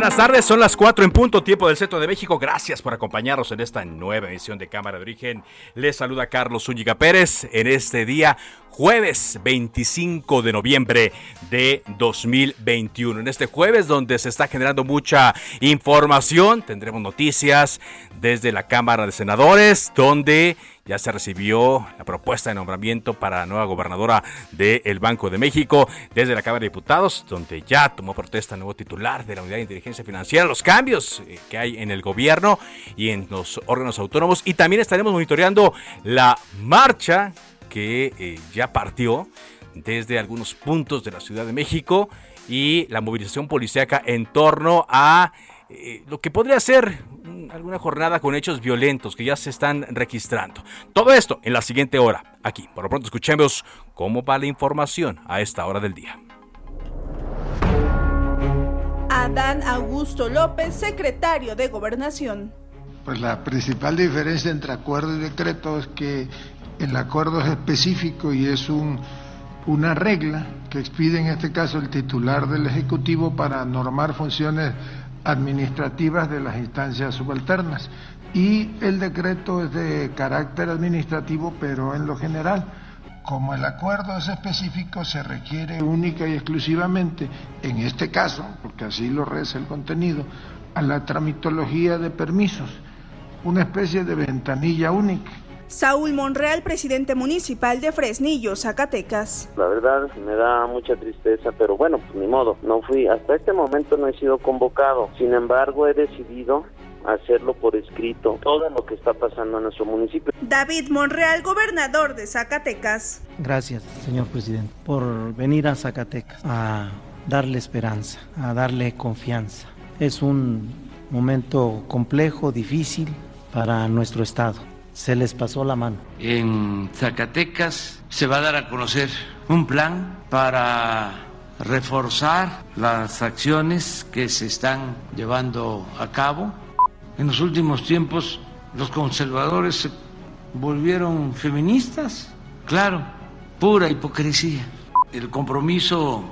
Buenas tardes, son las 4 en punto, tiempo del Centro de México. Gracias por acompañarnos en esta nueva edición de Cámara de Origen. Les saluda Carlos Zúñiga Pérez en este día, jueves 25 de noviembre de 2021. En este jueves donde se está generando mucha información, tendremos noticias desde la Cámara de Senadores, donde ya se recibió la propuesta de nombramiento para la nueva gobernadora del Banco de México desde la Cámara de Diputados, donde ya tomó protesta el nuevo titular de la Unidad de Inteligencia Financiera, los cambios eh, que hay en el gobierno y en los órganos autónomos. Y también estaremos monitoreando la marcha que eh, ya partió desde algunos puntos de la Ciudad de México y la movilización policíaca en torno a eh, lo que podría ser alguna jornada con hechos violentos que ya se están registrando. Todo esto en la siguiente hora, aquí. Por lo pronto escuchemos cómo va la información a esta hora del día. Adán Augusto López, secretario de Gobernación. Pues la principal diferencia entre acuerdo y decreto es que el acuerdo es específico y es un, una regla que expide en este caso el titular del Ejecutivo para normar funciones administrativas de las instancias subalternas. Y el decreto es de carácter administrativo, pero en lo general. Como el acuerdo es específico, se requiere única y exclusivamente, en este caso, porque así lo reza el contenido, a la tramitología de permisos, una especie de ventanilla única. Saúl Monreal, presidente municipal de Fresnillo, Zacatecas. La verdad me da mucha tristeza, pero bueno, pues ni modo, no fui, hasta este momento no he sido convocado. Sin embargo, he decidido hacerlo por escrito, todo lo que está pasando en nuestro municipio. David Monreal, gobernador de Zacatecas. Gracias, señor presidente, por venir a Zacatecas a darle esperanza, a darle confianza. Es un momento complejo, difícil para nuestro estado. Se les pasó la mano. En Zacatecas se va a dar a conocer un plan para reforzar las acciones que se están llevando a cabo. En los últimos tiempos los conservadores se volvieron feministas. Claro, pura hipocresía. El compromiso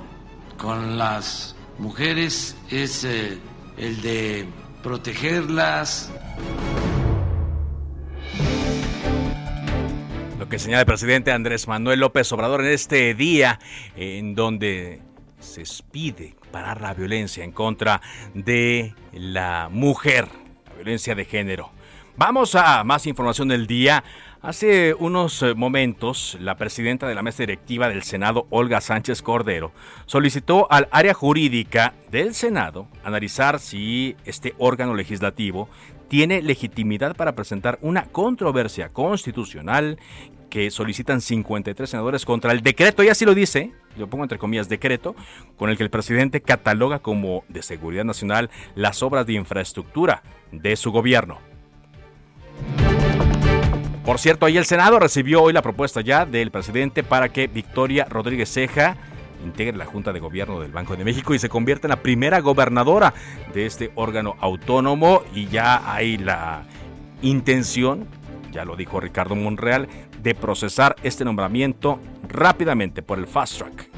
con las mujeres es eh, el de protegerlas. Que señala el presidente Andrés Manuel López Obrador en este día en donde se pide parar la violencia en contra de la mujer, la violencia de género. Vamos a más información del día. Hace unos eh, momentos, la presidenta de la mesa directiva del Senado, Olga Sánchez Cordero, solicitó al área jurídica del Senado analizar si este órgano legislativo tiene legitimidad para presentar una controversia constitucional que solicitan 53 senadores contra el decreto, y así lo dice, lo pongo entre comillas, decreto, con el que el presidente cataloga como de seguridad nacional las obras de infraestructura de su gobierno. Por cierto, ahí el Senado recibió hoy la propuesta ya del presidente para que Victoria Rodríguez Ceja integre la Junta de Gobierno del Banco de México y se convierta en la primera gobernadora de este órgano autónomo y ya hay la intención, ya lo dijo Ricardo Monreal, de procesar este nombramiento rápidamente por el fast track.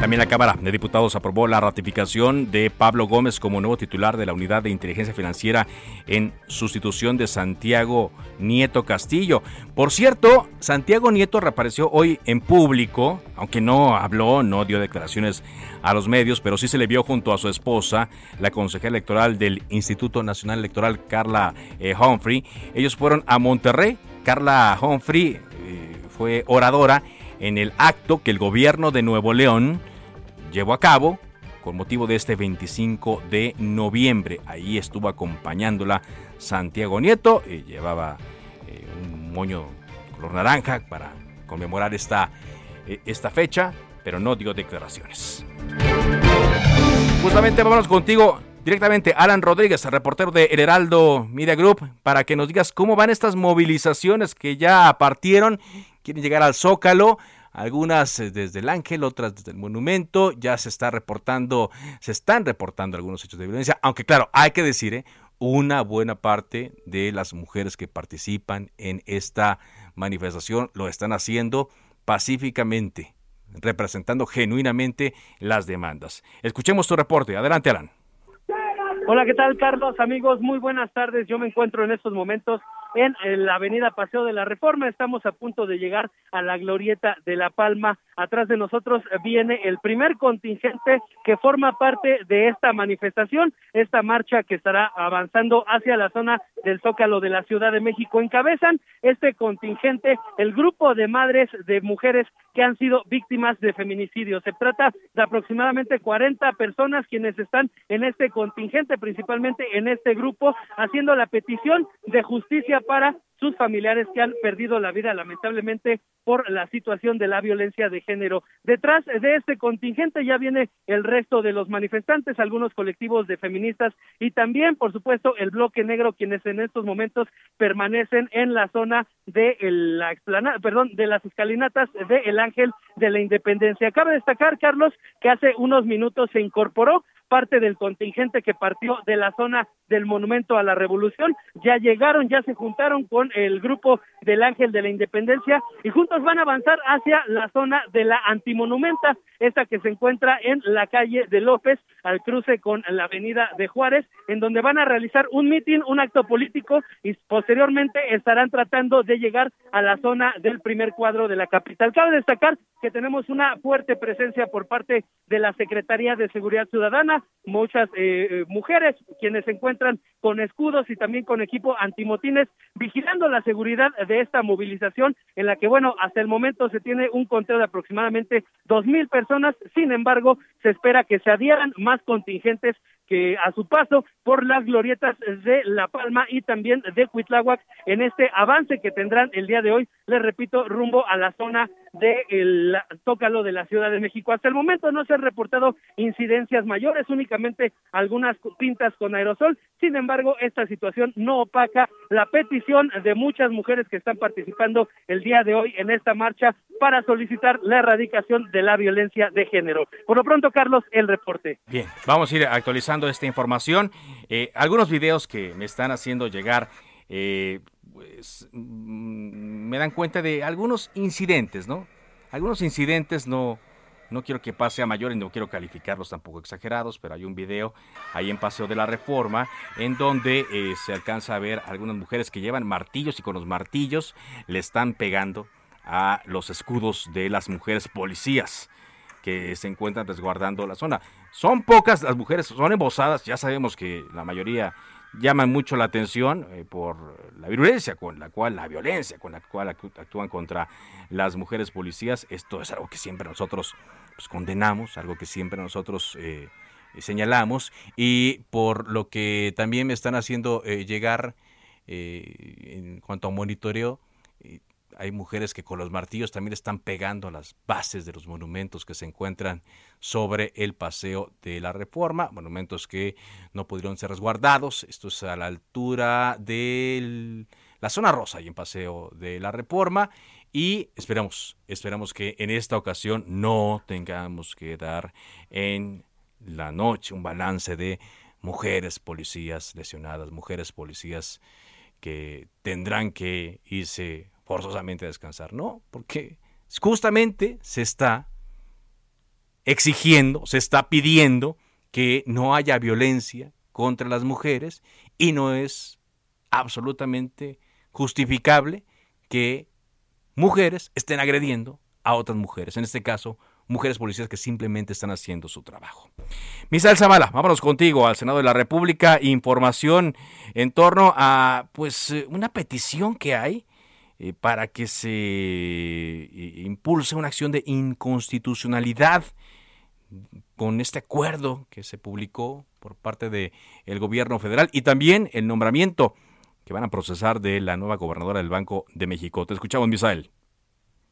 También la Cámara de Diputados aprobó la ratificación de Pablo Gómez como nuevo titular de la Unidad de Inteligencia Financiera en sustitución de Santiago Nieto Castillo. Por cierto, Santiago Nieto reapareció hoy en público, aunque no habló, no dio declaraciones a los medios, pero sí se le vio junto a su esposa, la consejera electoral del Instituto Nacional Electoral, Carla eh, Humphrey. Ellos fueron a Monterrey. Carla Humphrey eh, fue oradora en el acto que el gobierno de Nuevo León llevó a cabo con motivo de este 25 de noviembre. Ahí estuvo acompañándola Santiago Nieto, y llevaba eh, un moño color naranja para conmemorar esta, eh, esta fecha, pero no dio declaraciones. Justamente vámonos contigo directamente, Alan Rodríguez, reportero de El Heraldo Media Group, para que nos digas cómo van estas movilizaciones que ya partieron, quieren llegar al Zócalo algunas eh, desde el Ángel, otras desde el Monumento, ya se está reportando, se están reportando algunos hechos de violencia, aunque claro, hay que decir, ¿eh? una buena parte de las mujeres que participan en esta manifestación lo están haciendo pacíficamente, representando genuinamente las demandas. Escuchemos tu reporte. Adelante, Alan. Hola, ¿qué tal, Carlos? Amigos, muy buenas tardes. Yo me encuentro en estos momentos en la avenida Paseo de la Reforma. Estamos a punto de llegar a la glorieta de La Palma. Atrás de nosotros viene el primer contingente que forma parte de esta manifestación, esta marcha que estará avanzando hacia la zona del Zócalo de la Ciudad de México. Encabezan este contingente el grupo de madres de mujeres que han sido víctimas de feminicidio. Se trata de aproximadamente 40 personas quienes están en este contingente, principalmente en este grupo, haciendo la petición de justicia para sus familiares que han perdido la vida lamentablemente por la situación de la violencia de género. Detrás de este contingente ya viene el resto de los manifestantes, algunos colectivos de feministas y también, por supuesto, el bloque negro, quienes en estos momentos permanecen en la zona de la explanada, perdón, de las escalinatas de El Ángel de la Independencia. Cabe destacar, Carlos, que hace unos minutos se incorporó parte del contingente que partió de la zona del Monumento a la Revolución. Ya llegaron, ya se juntaron con el grupo del Ángel de la Independencia y juntos van a avanzar hacia la zona de la Antimonumenta, esta que se encuentra en la calle de López, al cruce con la avenida de Juárez, en donde van a realizar un mitin, un acto político y posteriormente estarán tratando de llegar a la zona del primer cuadro de la capital. Cabe destacar que tenemos una fuerte presencia por parte de la Secretaría de Seguridad Ciudadana, muchas eh, eh, mujeres quienes se encuentran con escudos y también con equipo antimotines vigilando la seguridad de esta movilización en la que bueno hasta el momento se tiene un conteo de aproximadamente dos mil personas. Sin embargo se espera que se adhieran más contingentes que a su paso por las glorietas de La Palma y también de Cuitláhuac en este avance que tendrán el día de hoy, les repito, rumbo a la zona del de Tócalo de la Ciudad de México. Hasta el momento no se han reportado incidencias mayores, únicamente algunas pintas con aerosol. Sin embargo, esta situación no opaca la petición de muchas mujeres que están participando el día de hoy en esta marcha para solicitar la erradicación de la violencia de género. Por lo pronto, Carlos, el reporte. Bien, vamos a ir actualizando esta información. Eh, algunos videos que me están haciendo llegar, eh, pues, mm, me dan cuenta de algunos incidentes, ¿no? Algunos incidentes no, no quiero que pase a mayores, no quiero calificarlos tampoco exagerados, pero hay un video ahí en Paseo de la Reforma en donde eh, se alcanza a ver algunas mujeres que llevan martillos y con los martillos le están pegando a los escudos de las mujeres policías que se encuentran resguardando la zona. Son pocas las mujeres, son embosadas, ya sabemos que la mayoría llaman mucho la atención eh, por la violencia con la cual, la violencia con la cual actúan contra las mujeres policías. Esto es algo que siempre nosotros pues, condenamos, algo que siempre nosotros eh, señalamos y por lo que también me están haciendo eh, llegar en cuanto a monitoreo hay mujeres que con los martillos también están pegando las bases de los monumentos que se encuentran sobre el paseo de la Reforma, monumentos que no pudieron ser resguardados. Esto es a la altura de la zona rosa y en paseo de la Reforma. Y esperamos, esperamos que en esta ocasión no tengamos que dar en la noche un balance de mujeres policías lesionadas, mujeres policías que tendrán que irse forzosamente descansar. No, porque justamente se está exigiendo, se está pidiendo que no haya violencia contra las mujeres y no es absolutamente justificable que mujeres estén agrediendo a otras mujeres, en este caso mujeres policías que simplemente están haciendo su trabajo. Misael Zavala, vámonos contigo al Senado de la República, información en torno a pues eh, una petición que hay eh, para que se eh, impulse una acción de inconstitucionalidad con este acuerdo que se publicó por parte del gobierno federal y también el nombramiento que van a procesar de la nueva gobernadora del Banco de México. Te escuchamos, Misael.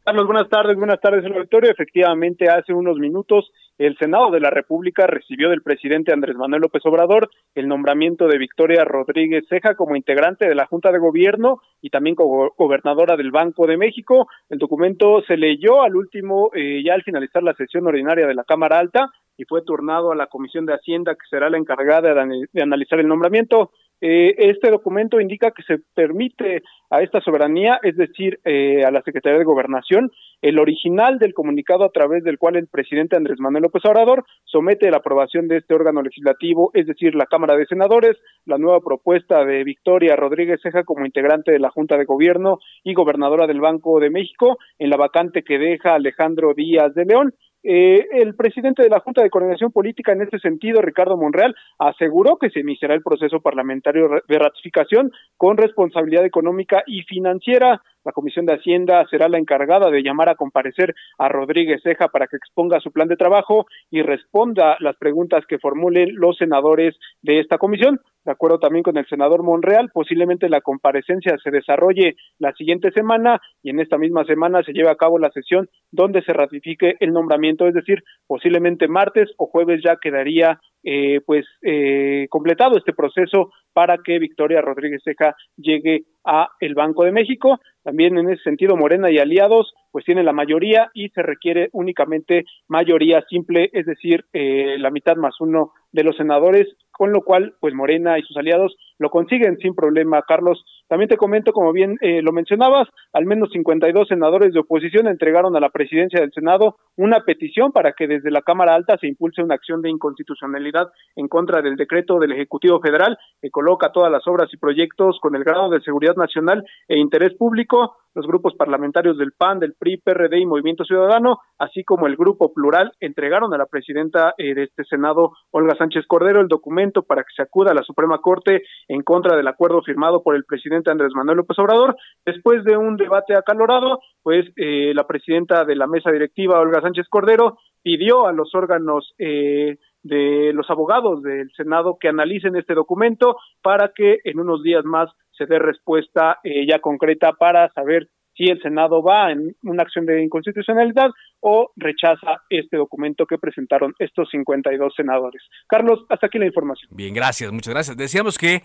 Carlos, buenas tardes, buenas tardes, el auditorio. Efectivamente, hace unos minutos el Senado de la República recibió del presidente Andrés Manuel López Obrador el nombramiento de Victoria Rodríguez Ceja como integrante de la Junta de Gobierno y también como gobernadora del Banco de México. El documento se leyó al último, eh, ya al finalizar la sesión ordinaria de la Cámara Alta y fue turnado a la Comisión de Hacienda, que será la encargada de analizar el nombramiento. Eh, este documento indica que se permite a esta soberanía, es decir, eh, a la Secretaría de Gobernación, el original del comunicado a través del cual el presidente Andrés Manuel López Obrador somete la aprobación de este órgano legislativo, es decir, la Cámara de Senadores, la nueva propuesta de Victoria Rodríguez Ceja como integrante de la Junta de Gobierno y gobernadora del Banco de México en la vacante que deja Alejandro Díaz de León. Eh, el presidente de la Junta de Coordinación Política, en este sentido, Ricardo Monreal, aseguró que se iniciará el proceso parlamentario de ratificación con responsabilidad económica y financiera. La Comisión de Hacienda será la encargada de llamar a comparecer a Rodríguez Ceja para que exponga su plan de trabajo y responda las preguntas que formulen los senadores de esta comisión. De acuerdo también con el senador Monreal, posiblemente la comparecencia se desarrolle la siguiente semana y en esta misma semana se lleve a cabo la sesión donde se ratifique el nombramiento, es decir, posiblemente martes o jueves ya quedaría eh, pues eh, completado este proceso para que Victoria Rodríguez Ceja llegue a el Banco de México. También en ese sentido, Morena y aliados pues tienen la mayoría y se requiere únicamente mayoría simple, es decir, eh, la mitad más uno de los senadores, con lo cual, pues Morena y sus aliados lo consiguen sin problema. Carlos, también te comento, como bien eh, lo mencionabas, al menos 52 senadores de oposición entregaron a la presidencia del Senado una petición para que desde la Cámara Alta se impulse una acción de inconstitucionalidad en contra del decreto del Ejecutivo Federal que coloca todas las obras y proyectos con el grado de seguridad nacional e interés público los grupos parlamentarios del PAN, del PRI, PRD y Movimiento Ciudadano, así como el Grupo Plural, entregaron a la presidenta eh, de este Senado, Olga Sánchez Cordero, el documento para que se acuda a la Suprema Corte en contra del acuerdo firmado por el presidente Andrés Manuel López Obrador. Después de un debate acalorado, pues eh, la presidenta de la mesa directiva, Olga Sánchez Cordero, pidió a los órganos eh, de los abogados del Senado que analicen este documento para que en unos días más se dé respuesta eh, ya concreta para saber si el Senado va en una acción de inconstitucionalidad o rechaza este documento que presentaron estos 52 senadores. Carlos, hasta aquí la información. Bien, gracias, muchas gracias. Decíamos que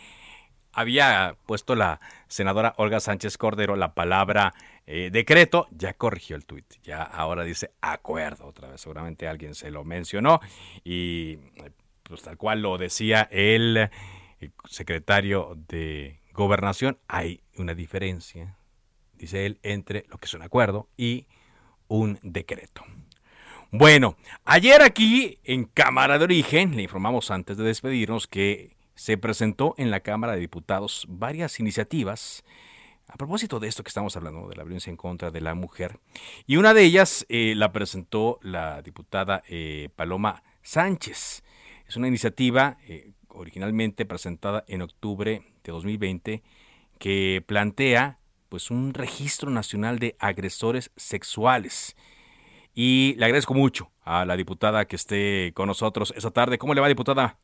había puesto la senadora Olga Sánchez Cordero la palabra eh, decreto, ya corrigió el tuit, ya ahora dice acuerdo otra vez, seguramente alguien se lo mencionó y pues tal cual lo decía el secretario de gobernación hay una diferencia, dice él, entre lo que es un acuerdo y un decreto. Bueno, ayer aquí en Cámara de Origen, le informamos antes de despedirnos que se presentó en la Cámara de Diputados varias iniciativas a propósito de esto que estamos hablando, de la violencia en contra de la mujer. Y una de ellas eh, la presentó la diputada eh, Paloma Sánchez. Es una iniciativa eh, originalmente presentada en octubre de 2020 que plantea pues un registro nacional de agresores sexuales. Y le agradezco mucho a la diputada que esté con nosotros esta tarde. ¿Cómo le va, diputada?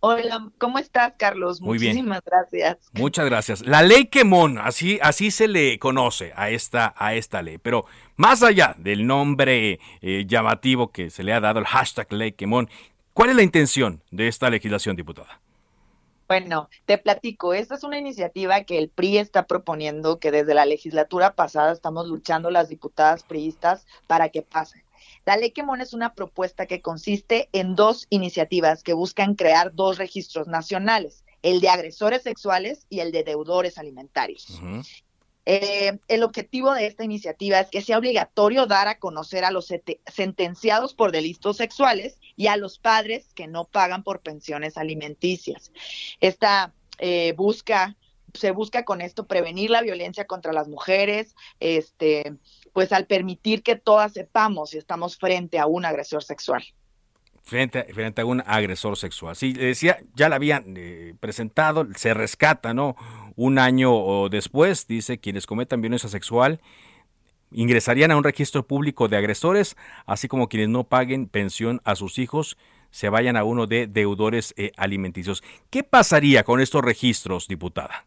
Hola, ¿cómo estás, Carlos? Muy Muchísimas gracias. Muchas gracias. La ley Quemón, así, así se le conoce a esta, a esta ley, pero más allá del nombre eh, llamativo que se le ha dado, el hashtag ley Quemón, ¿cuál es la intención de esta legislación, diputada? Bueno, te platico, esta es una iniciativa que el PRI está proponiendo, que desde la legislatura pasada estamos luchando las diputadas priistas para que pase. La ley Quemón es una propuesta que consiste en dos iniciativas que buscan crear dos registros nacionales, el de agresores sexuales y el de deudores alimentarios. Eh, el objetivo de esta iniciativa es que sea obligatorio dar a conocer a los sentenciados por delitos sexuales y a los padres que no pagan por pensiones alimenticias. Esta eh, busca se busca con esto prevenir la violencia contra las mujeres, este, pues al permitir que todas sepamos si estamos frente a un agresor sexual. Frente, frente a un agresor sexual. Sí, decía, ya la habían eh, presentado, se rescata, ¿no? Un año después, dice, quienes cometan violencia sexual ingresarían a un registro público de agresores, así como quienes no paguen pensión a sus hijos se vayan a uno de deudores eh, alimenticios. ¿Qué pasaría con estos registros, diputada?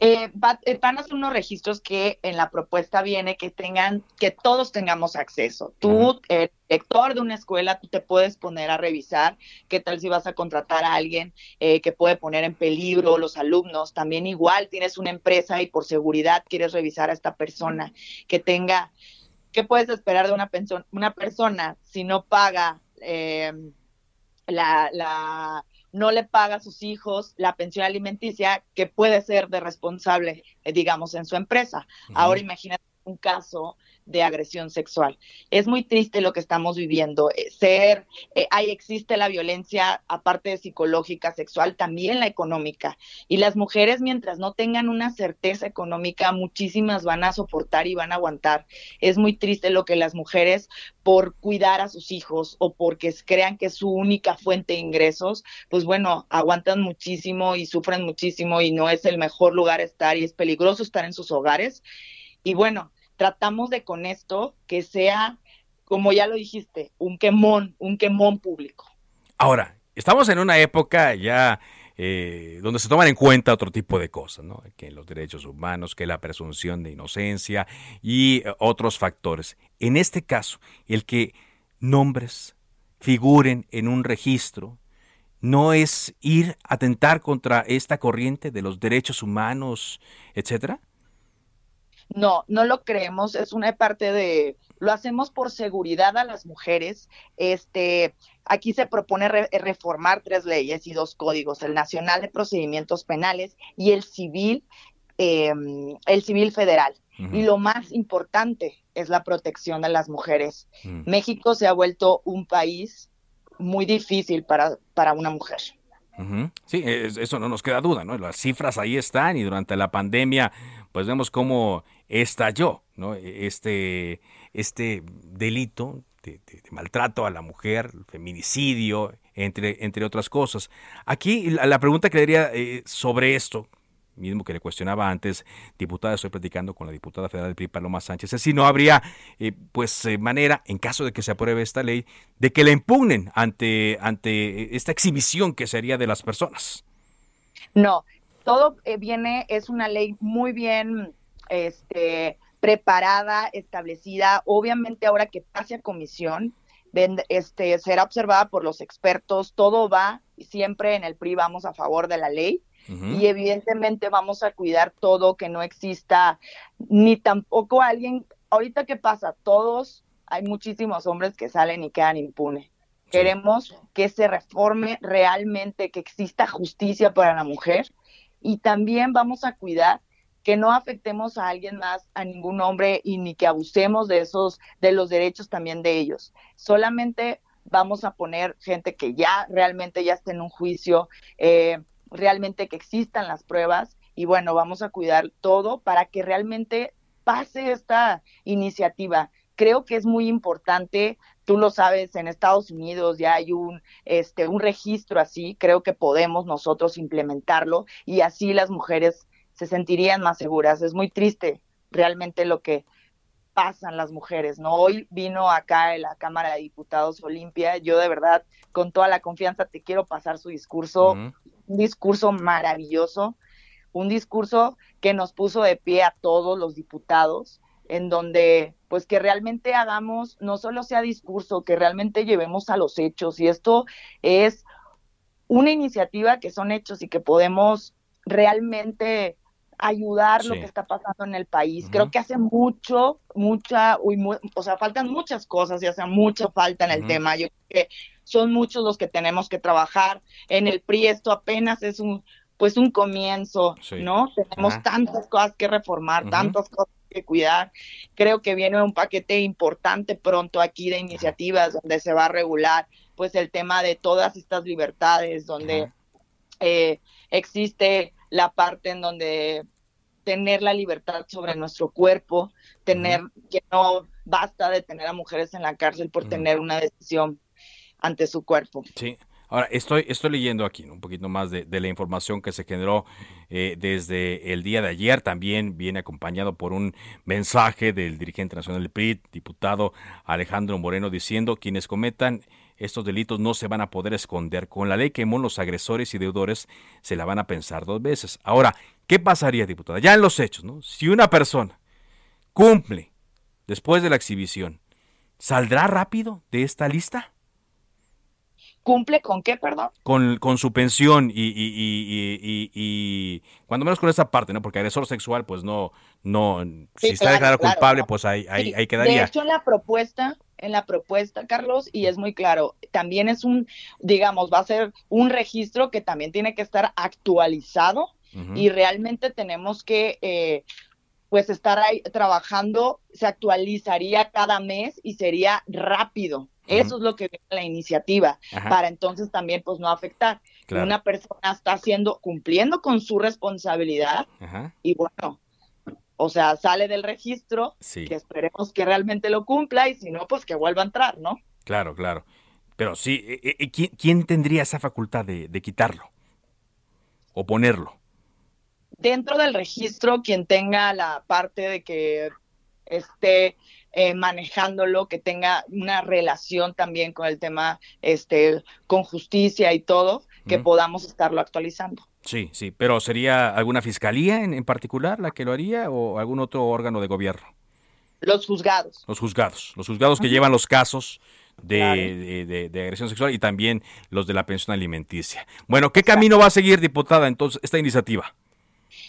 Eh, eh, van a ser unos registros que en la propuesta viene que tengan, que todos tengamos acceso. Tú, el director de una escuela, tú te puedes poner a revisar qué tal si vas a contratar a alguien eh, que puede poner en peligro los alumnos. También igual tienes una empresa y por seguridad quieres revisar a esta persona que tenga, ¿qué puedes esperar de una, una persona si no paga la, la no le paga a sus hijos la pensión alimenticia que puede ser de responsable, eh, digamos, en su empresa. Ahora imagínate un caso de agresión sexual. Es muy triste lo que estamos viviendo. Eh, ser, eh, ahí existe la violencia, aparte de psicológica, sexual, también la económica. Y las mujeres, mientras no tengan una certeza económica, muchísimas van a soportar y van a aguantar. Es muy triste lo que las mujeres, por cuidar a sus hijos o porque crean que es su única fuente de ingresos, pues bueno, aguantan muchísimo y sufren muchísimo y no es el mejor lugar estar y es peligroso estar en sus hogares. Y bueno, tratamos de con esto que sea, como ya lo dijiste, un quemón, un quemón público. Ahora, estamos en una época ya eh, donde se toman en cuenta otro tipo de cosas, ¿no? que los derechos humanos, que la presunción de inocencia y eh, otros factores. En este caso, el que nombres figuren en un registro no es ir a atentar contra esta corriente de los derechos humanos, etcétera. No, no lo creemos, es una parte de, lo hacemos por seguridad a las mujeres. Este, aquí se propone reformar tres leyes y dos códigos, el Nacional de Procedimientos Penales y el civil, em, el civil federal. Y lo más importante es la protección de las mujeres. Mm. México se ha vuelto un país muy difícil para, para una mujer. Sí, eso no nos queda duda, ¿no? Las cifras ahí están y durante la pandemia, pues vemos cómo estalló, ¿no? Este, este delito de, maltrato a la mujer, feminicidio, entre, entre otras cosas. Aquí la, pregunta que le diría eh, sobre esto, mismo que le cuestionaba antes, diputada, estoy platicando con la diputada federal del PRI, Paloma Sánchez, es si no habría, eh, pues, eh, manera, en caso de que se apruebe esta ley, de que la impugnen ante, ante esta exhibición que sería de las personas. No, todo viene, es una ley muy bien, este, preparada, establecida. Obviamente ahora que pase a comisión, este, será observada por los expertos, todo va, siempre en el PRI vamos a favor de la ley y evidentemente vamos a cuidar todo, que no exista ni tampoco alguien, ahorita qué pasa, todos, hay muchísimos hombres que salen y quedan impunes. Queremos que se reforme realmente, que exista justicia para la mujer y también vamos a cuidar que no afectemos a alguien más, a ningún hombre y ni que abusemos de esos, de los derechos también de ellos. Solamente vamos a poner gente que ya realmente ya esté en un juicio, eh, realmente que existan las pruebas y bueno, vamos a cuidar todo para que realmente pase esta iniciativa. Creo que es muy importante, tú lo sabes, en Estados Unidos ya hay un este un registro así, creo que podemos nosotros implementarlo y así las mujeres se sentirían más seguras. Es muy triste realmente lo que pasan las mujeres, ¿no? Hoy vino acá en la Cámara de Diputados Olimpia, yo de verdad, con toda la confianza, te quiero pasar su discurso, un discurso maravilloso, un discurso que nos puso de pie a todos los diputados, en donde pues que realmente hagamos, no solo sea discurso, que realmente llevemos a los hechos, y esto es una iniciativa que son hechos y que podemos realmente ayudar lo que está pasando en el país. Creo que hace mucho, mucha, o sea, faltan muchas cosas y hace mucha falta en el tema. Yo creo que son muchos los que tenemos que trabajar. En el PRI esto apenas es un, pues un comienzo, ¿no? Tenemos tantas cosas que reformar, tantas cosas que cuidar. Creo que viene un paquete importante pronto aquí de iniciativas donde se va a regular pues el tema de todas estas libertades, donde eh, existe la parte en donde tener la libertad sobre nuestro cuerpo, tener que no basta de tener a mujeres en la cárcel por tener una decisión ante su cuerpo. Sí. Ahora, estoy, estoy leyendo aquí un poquito más de, la información que se generó eh, desde el día de ayer. También viene acompañado por un mensaje del dirigente nacional del PRI, diputado Alejandro Moreno, diciendo quienes cometan estos delitos no se van a poder esconder. Con la ley que los agresores y deudores se la van a pensar dos veces. Ahora, ¿qué pasaría, diputada? Ya en los hechos, ¿no? Si una persona cumple después de la exhibición, ¿saldrá rápido de esta lista? ¿Cumple con qué, perdón? Con, con su pensión y, y, y, cuando menos con esa parte, ¿no? Porque agresor sexual, pues no, no, si está declarado culpable, pues ahí, ahí, ahí, quedaría. De hecho, en la propuesta, en la propuesta, Carlos, y es muy claro, también es un, digamos, va a ser un registro que también tiene que estar actualizado y realmente tenemos que... Eh, pues estar ahí trabajando se actualizaría cada mes y sería rápido. Eso es lo que viene la iniciativa, para entonces también pues no afectar. Una persona está haciendo, cumpliendo con su responsabilidad y bueno, o sea, sale del registro, que esperemos que realmente lo cumpla y si no, pues que vuelva a entrar, ¿no? Claro, claro. Pero sí, eh, eh, ¿quién, tendría esa facultad de, de quitarlo o ponerlo? Dentro del registro, quien tenga la parte de que esté eh, manejándolo, que tenga una relación también con el tema, este, con justicia y todo, que podamos estarlo actualizando. Sí, sí, pero ¿sería alguna fiscalía en, particular la que lo haría o algún otro órgano de gobierno? Los juzgados. Los juzgados, los juzgados que llevan los casos de, de, agresión sexual y también los de la pensión alimenticia. Bueno, ¿qué camino va a seguir, diputada, entonces, esta iniciativa?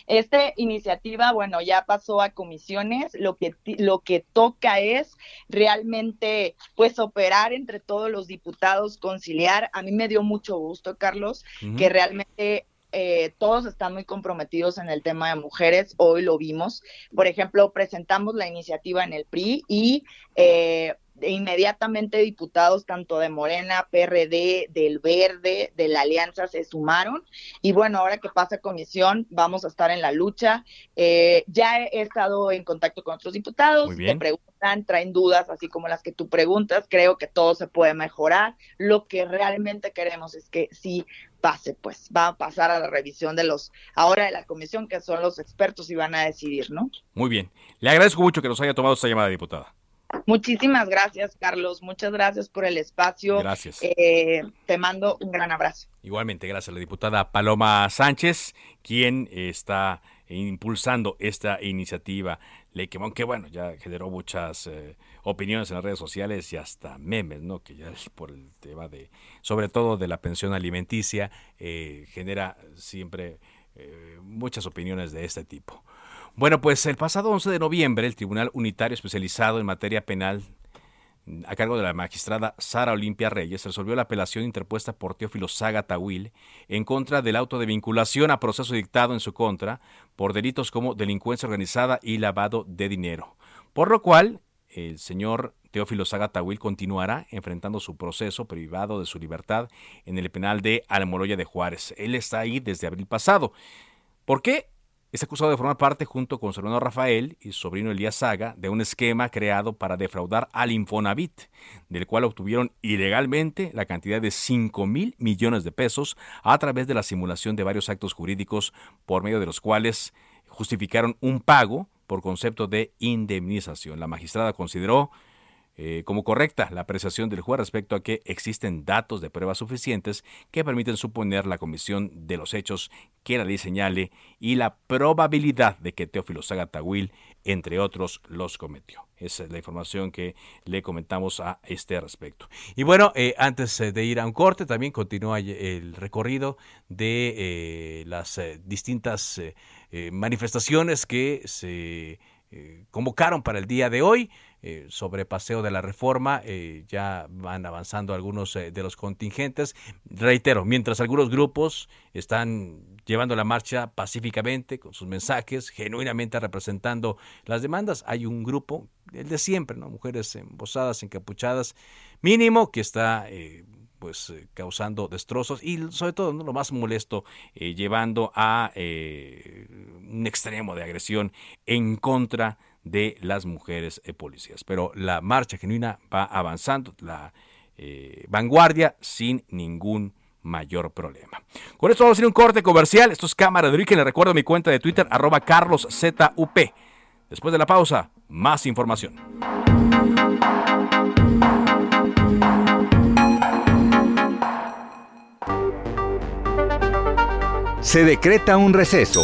Esta iniciativa, bueno, ya pasó a comisiones, lo que, lo que toca es realmente, pues, operar entre todos los diputados, conciliar. A mí me dio mucho gusto, Carlos, que realmente eh, todos están muy comprometidos en el tema de mujeres, hoy lo vimos. Por ejemplo, presentamos la iniciativa en el PRI y eh, inmediatamente diputados tanto de Morena, PRD, del Verde, de la Alianza se sumaron. Y bueno, ahora que pasa comisión, vamos a estar en la lucha. Eh, ya he estado en contacto con otros diputados, te preguntan, traen dudas, así como las que tú preguntas. Creo que todo se puede mejorar. Lo que realmente queremos es que sí pase, pues va a pasar a la revisión de los, ahora de la comisión, que son los expertos y van a decidir, ¿no? Muy bien. Le agradezco mucho que nos haya tomado esta llamada, diputada. Muchísimas gracias, Carlos. Muchas gracias por el espacio. Gracias. Eh, te mando un gran abrazo. Igualmente, gracias a la diputada Paloma Sánchez, quien está impulsando esta iniciativa. Ley que, bueno, ya generó muchas eh, opiniones en las redes sociales y hasta memes, ¿no? Que ya es por el tema de, sobre todo de la pensión alimenticia, eh, genera siempre muchas opiniones de este tipo. Bueno, pues el pasado 11 de noviembre, el Tribunal Unitario Especializado en Materia Penal a cargo de la magistrada Sara Olimpia Reyes, resolvió la apelación interpuesta por Teófilo Saga Tawil en contra del auto de vinculación a proceso dictado en su contra por delitos como delincuencia organizada y lavado de dinero. Por lo cual, el señor Teófilo Saga Tawil continuará enfrentando su proceso privado de su libertad en el penal de Almoloya de Juárez. Él está ahí desde abril pasado. ¿Por qué? Es acusado de formar parte, junto con su hermano Rafael y su sobrino Elías Saga, de un esquema creado para defraudar al Infonavit, del cual obtuvieron ilegalmente la cantidad de 5 mil millones de pesos a través de la simulación de varios actos jurídicos por medio de los cuales justificaron un pago por concepto de indemnización. La magistrada consideró eh, como correcta la apreciación del juez respecto a que existen datos de pruebas suficientes que permiten suponer la comisión de los hechos que la ley señale y la probabilidad de que Teófilo Sagatawil, entre otros, los cometió. Esa es la información que le comentamos a este respecto. Y bueno, eh, antes eh, de ir a un corte, también continúa el recorrido de las distintas manifestaciones que se convocaron para el día de hoy eh, sobre paseo de la reforma. ya van avanzando algunos de los contingentes. Reitero, mientras algunos grupos están llevando la marcha pacíficamente, con sus mensajes, genuinamente representando las demandas, hay un grupo, el de siempre, ¿no? Mujeres embosadas, encapuchadas, mínimo, que está pues eh, causando destrozos y sobre todo lo más molesto eh, llevando a eh, un extremo de agresión en contra de las mujeres policías. Pero la marcha genuina va avanzando, la vanguardia sin ningún mayor problema. Con esto vamos a hacer un corte comercial. Esto es Cámara de Origen. Le recuerdo mi cuenta de Twitter, arroba carloszup. Después de la pausa, más información. se decreta un receso.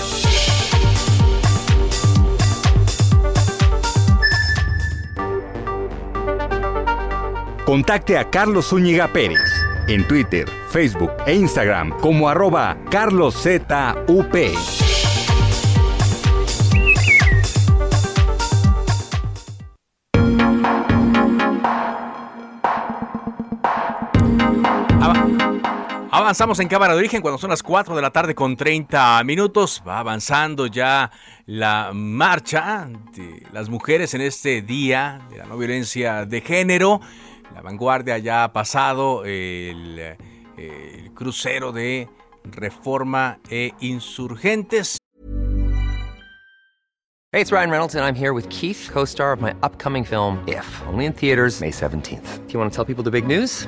Contacte a Carlos Zúñiga Pérez en Twitter, Facebook e Instagram como arroba carloszup. Avanzamos en cámara de origen cuando son las 4 de la tarde con 30 minutos. Va avanzando ya la marcha de las mujeres en este día de la no violencia de género. La vanguardia ya ha pasado el, el crucero de reforma e insurgentes. Hey, it's Ryan Reynolds and I'm here with Keith, co-star of my upcoming film If, only in theaters May 17th. Do you want to tell people the big news?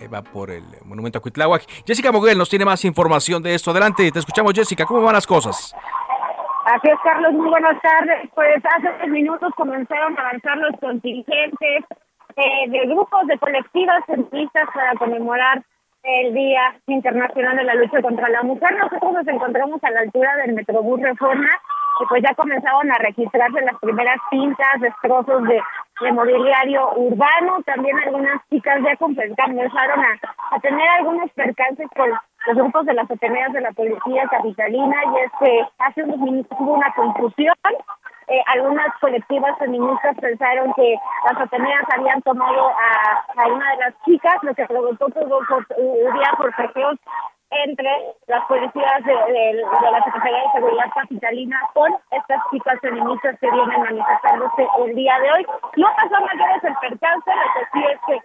Ahí va por el monumento a Cuitláhuac. Jessica Moguel nos tiene más información de esto. Adelante, te escuchamos, Jessica. ¿Cómo van las cosas? Así es, Carlos. Muy buenas tardes. Pues hace unos minutos comenzaron a avanzar los contingentes eh, de grupos de colectivas feministas para conmemorar el Día Internacional de la Lucha contra la Mujer. Nosotros nos encontramos a la altura del Metrobús Reforma y pues ya comenzaron a registrarse las primeras cintas, destrozos de, mobiliario urbano. También algunas chicas ya comenzaron a, tener algunos percances con los grupos de las Ateneas de la Policía Capitalina y es que hace unos minutos hubo una confusión eh, algunas colectivas feministas pensaron que las Ateneas habían tomado a, una de las chicas, lo que provocó que por forcejeos entre las policías de, la Secretaría de Seguridad Capitalina con estas chicas feministas que vienen manifestándose el día de hoy. No pasó mayores el percance, lo que sí es que,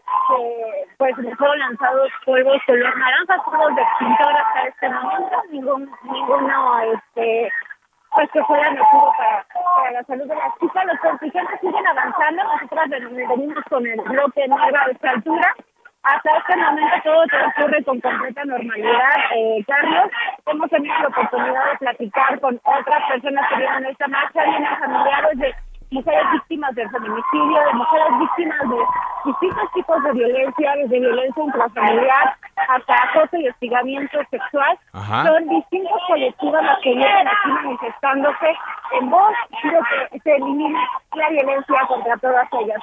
pues fueron lanzados polvos color naranja, polvos de extintor hasta este momento, ningún, ninguno este pues que fuera nocivo para, para la salud de las chicas. Los contingentes siguen avanzando, nosotros venimos con el bloque negro a esta altura hasta este momento todo transcurre con completa normalidad, eh, Carlos. Hemos tenido la oportunidad de platicar con otras personas que vienen a esta marcha, vienen familiares de mujeres víctimas del feminicidio, de mujeres víctimas de distintos tipos de violencia, desde violencia intrafamiliar hasta acoso y hostigamiento sexual. Son distintos colectivos los que vienen aquí manifestándose en voz de que se elimine la violencia contra todas ellas.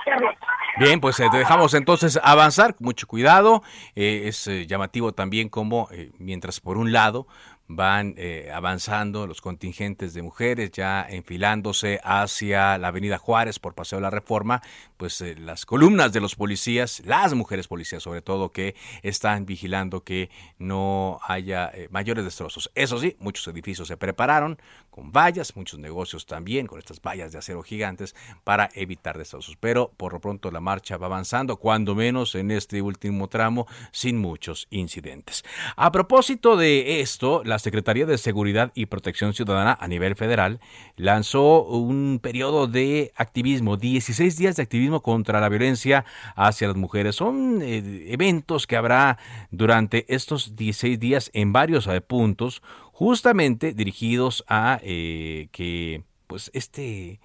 Bien, pues eh, te dejamos entonces avanzar, mucho cuidado. Eh, es eh, llamativo también como, mientras por un lado van eh, avanzando los contingentes de mujeres, ya enfilándose hacia la Avenida Juárez por Paseo de la Reforma, pues eh, las columnas de los policías, las mujeres policías sobre todo, que están vigilando que no haya eh, mayores destrozos. Eso sí, muchos edificios se prepararon con vallas, muchos negocios también con estas vallas de acero gigantes para evitar destrozos. Pero por lo pronto la marcha va avanzando, cuando menos en este último tramo, sin muchos incidentes. A propósito de esto, la Secretaría de Seguridad y Protección Ciudadana a nivel federal lanzó un periodo de activismo, 16 días de activismo contra la violencia hacia las mujeres. Son eh, eventos que habrá durante estos 16 días en varios eh, puntos justamente dirigidos a eh, que pues este,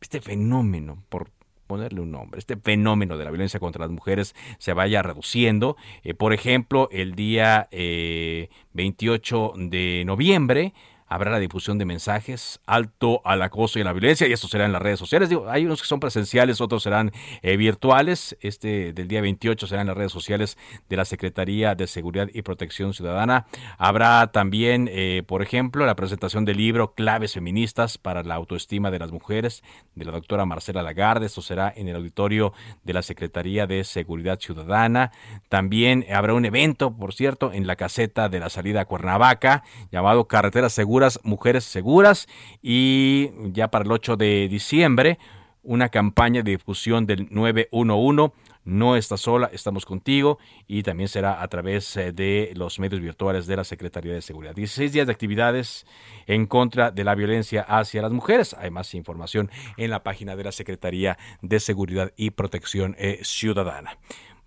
este fenómeno, por ponerle un nombre, este fenómeno de la violencia contra las mujeres se vaya reduciendo. Eh, por ejemplo, el día 28 eh, de noviembre habrá la difusión de mensajes alto al acoso y a la violencia, y esto será en las redes sociales. Hay unos que son presenciales, otros serán eh, virtuales. Este del día 28 será en las redes sociales de la Secretaría de Seguridad y Protección Ciudadana. Habrá también, eh, por ejemplo, la presentación del libro Claves Feministas para la Autoestima de las Mujeres de la doctora Marcela Lagarde. Esto será en el auditorio de la Secretaría de Seguridad Ciudadana. También habrá un evento, por cierto, en la caseta de la salida a Cuernavaca, llamado Carretera Segura Mujeres Seguras y ya para el 8 de diciembre una campaña de difusión del 911 no estás sola, estamos contigo y también será a través eh, de los medios virtuales de la Secretaría de Seguridad. 16 días de actividades en contra de la violencia hacia las mujeres. Hay más información en la página de la Secretaría de Seguridad y Protección eh, Ciudadana.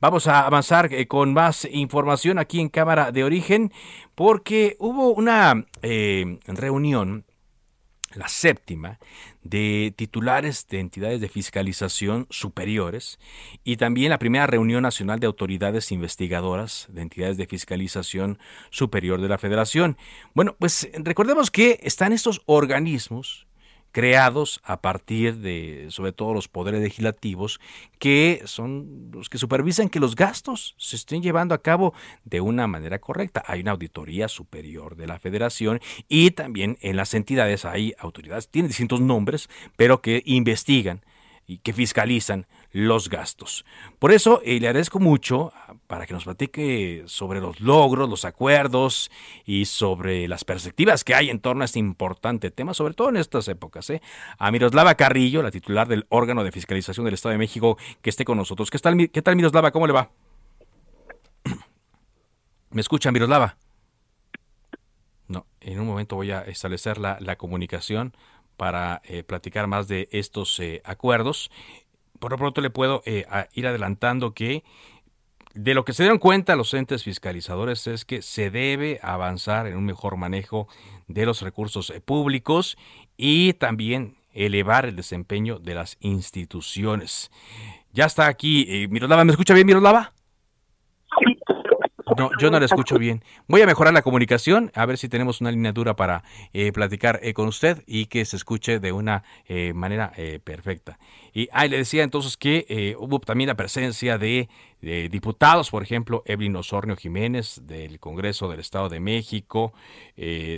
Vamos a avanzar eh, con más información aquí en Cámara de Origen porque hubo una eh, reunión, la séptima, de titulares de entidades de fiscalización superiores y también la primera reunión nacional de autoridades investigadoras de entidades de fiscalización superior de la Federación. Bueno, pues recordemos que están estos organismos creados a partir de, sobre todo, los poderes legislativos, que son los que supervisan que los gastos se estén llevando a cabo de una manera correcta. Hay una auditoría superior de la federación y también en las entidades hay autoridades, tienen distintos nombres, pero que investigan y que fiscalizan los gastos. Por eso eh, le agradezco mucho ah, para que nos platique sobre los logros, los acuerdos y sobre las perspectivas que hay en torno a este importante tema, sobre todo en estas épocas. ¿eh? A Miroslava Carrillo, la titular del órgano de fiscalización del Estado de México, que esté con nosotros. ¿Qué tal, qué tal Miroslava? ¿Cómo le va? ¿Me escucha Miroslava? No, en un momento voy a establecer la, la comunicación para eh, platicar más de estos eh, acuerdos. Por lo pronto le puedo eh, ir adelantando que de lo que se dieron cuenta los entes fiscalizadores es que se debe avanzar en un mejor manejo de los recursos públicos y también elevar el desempeño de las instituciones. Ya está aquí, Miroslava, ¿me escucha bien Miroslava? No, yo no la escucho bien. Voy a mejorar la comunicación, a ver si tenemos una línea dura para eh, platicar eh, con usted y que se escuche de una eh, manera perfecta. Y ahí le decía entonces que hubo también la presencia de, diputados, por ejemplo, Evelyn Osornio Jiménez del Congreso del Estado de México,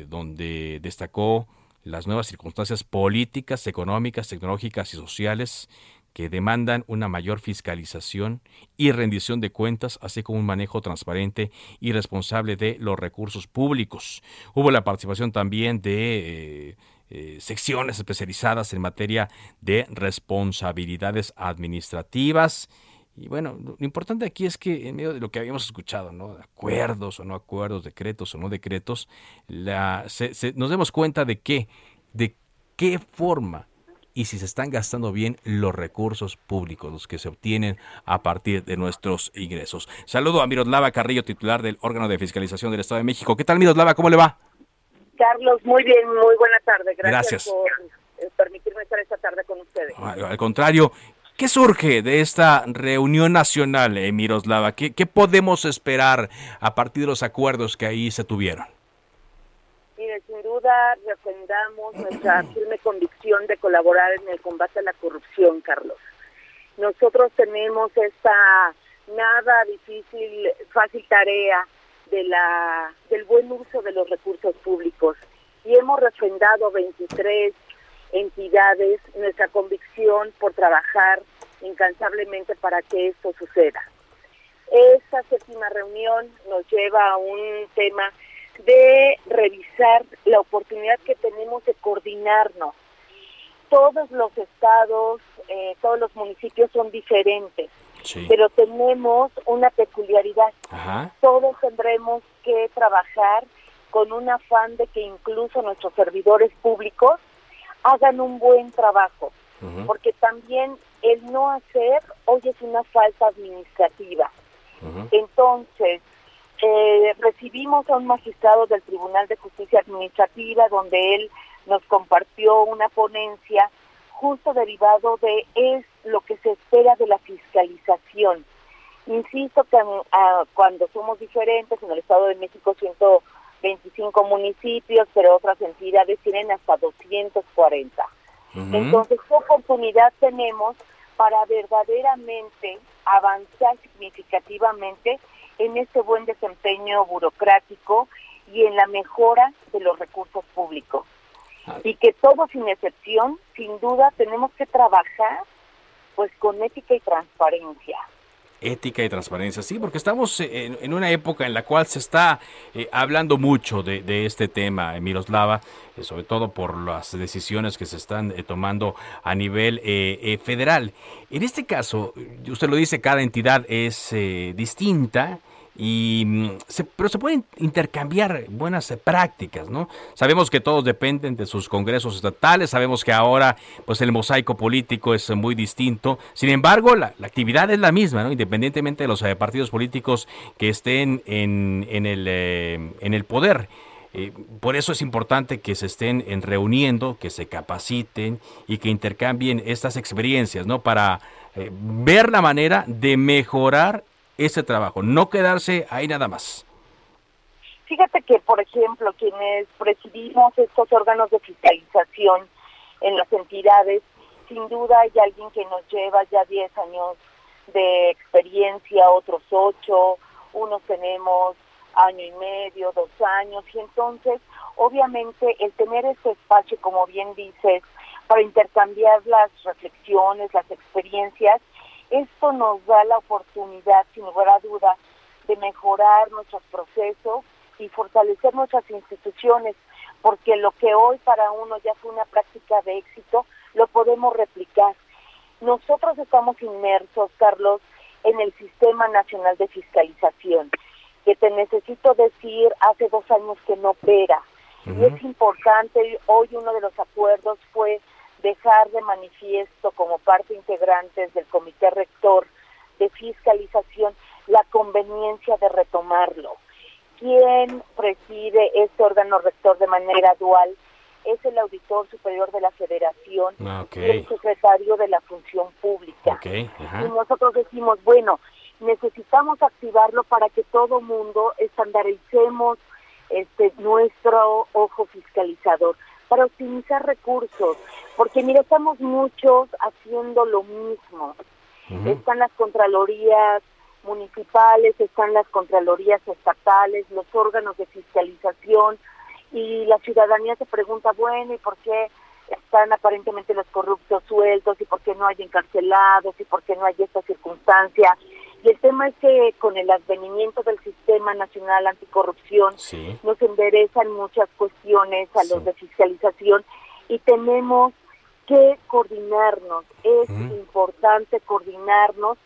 donde destacó las nuevas circunstancias políticas, económicas, tecnológicas y sociales que demandan una mayor fiscalización y rendición de cuentas, así como un manejo transparente y responsable de los recursos públicos. Hubo la participación también de eh, eh, secciones especializadas en materia de responsabilidades administrativas. Y bueno, lo importante aquí es que en medio de lo que habíamos escuchado, ¿no? acuerdos o no acuerdos, decretos o no decretos, nos demos cuenta de que, de qué forma y si se están gastando bien los recursos públicos, los que se obtienen a partir de nuestros ingresos. Saludo a Miroslava Carrillo, titular del órgano de fiscalización del Estado de México. ¿Qué tal, Miroslava? ¿Cómo le va? Carlos, muy bien, muy buena tarde. Gracias, por eh, permitirme estar esta tarde con ustedes. Al contrario, ¿Qué surge de esta reunión nacional, eh, Miroslava? ¿Qué, ¿Qué, podemos esperar a partir de los acuerdos que ahí se tuvieron? sin duda refrendamos nuestra firme convicción de colaborar en el combate a la corrupción, Carlos. Nosotros tenemos esta nada difícil, fácil tarea de la del buen uso de los recursos públicos y hemos refrendado 23 entidades nuestra convicción por trabajar incansablemente para que esto suceda. Esta séptima reunión nos lleva a un tema de revisar la oportunidad que tenemos de coordinarnos. Todos los estados, eh, todos los municipios son diferentes, pero tenemos una peculiaridad. Todos tendremos que trabajar con un afán de que incluso nuestros servidores públicos hagan un buen trabajo, porque también el no hacer hoy es una falta administrativa. Entonces, eh, recibimos a un magistrado del Tribunal de Justicia Administrativa donde él nos compartió una ponencia justo derivado de es lo que se espera de la fiscalización. Insisto que ah, cuando somos diferentes, en el Estado de México 125 municipios, pero otras entidades tienen hasta 240. Entonces, ¿qué oportunidad tenemos para verdaderamente avanzar significativamente en este buen desempeño burocrático y en la mejora de los recursos públicos. Ah. Y que todos sin excepción, sin duda, tenemos que trabajar pues con ética y transparencia ética y transparencia. Sí, porque estamos en, una época en la cual se está eh, hablando mucho de, este tema, Miroslava, eh, sobre todo por las decisiones que se están eh, tomando a nivel federal. En este caso, usted lo dice, cada entidad es distinta y mm, pero se pueden intercambiar buenas eh, prácticas, ¿no? Sabemos que todos dependen de sus congresos estatales, sabemos que ahora pues el mosaico político es muy distinto, sin embargo la, actividad es la misma, ¿no? Independientemente de los eh, partidos políticos que estén en, en, el, eh, en el poder. por eso es importante que se estén en reuniendo, que se capaciten y que intercambien estas experiencias, ¿no? Para ver la manera de mejorar ese trabajo, no quedarse ahí nada más. Fíjate que, por ejemplo, quienes presidimos estos órganos de fiscalización en las entidades, sin duda hay alguien que nos lleva ya 10 años de experiencia, otros 8, unos tenemos año y medio, dos años, y entonces, obviamente, el tener este espacio, como bien dices, para intercambiar las reflexiones, las experiencias, esto nos da la oportunidad, sin lugar a duda, de mejorar nuestros procesos y fortalecer nuestras instituciones, porque lo que hoy para uno ya fue una práctica de éxito, lo podemos replicar. Nosotros estamos inmersos, Carlos, en el Sistema Nacional de Fiscalización, que te necesito decir, hace dos años que no opera. Y es importante, hoy uno de los acuerdos fue dejar de manifiesto como parte integrante del comité rector de fiscalización la conveniencia de retomarlo. Quien preside este órgano rector de manera dual es el auditor superior de la federación ah, y el secretario de la función pública. y nosotros decimos, bueno, necesitamos activarlo para que todo mundo estandaricemos este nuestro ojo fiscalizador para optimizar recursos, porque mira, estamos muchos haciendo lo mismo. Están las contralorías municipales, están las contralorías estatales, los órganos de fiscalización y la ciudadanía se pregunta, bueno, ¿y por qué están aparentemente los corruptos sueltos y por qué no hay encarcelados y por qué no hay esta circunstancia? Y el tema es que con el advenimiento del Sistema Nacional Anticorrupción nos enderezan muchas cuestiones a los de fiscalización y tenemos que coordinarnos. Es importante coordinarnos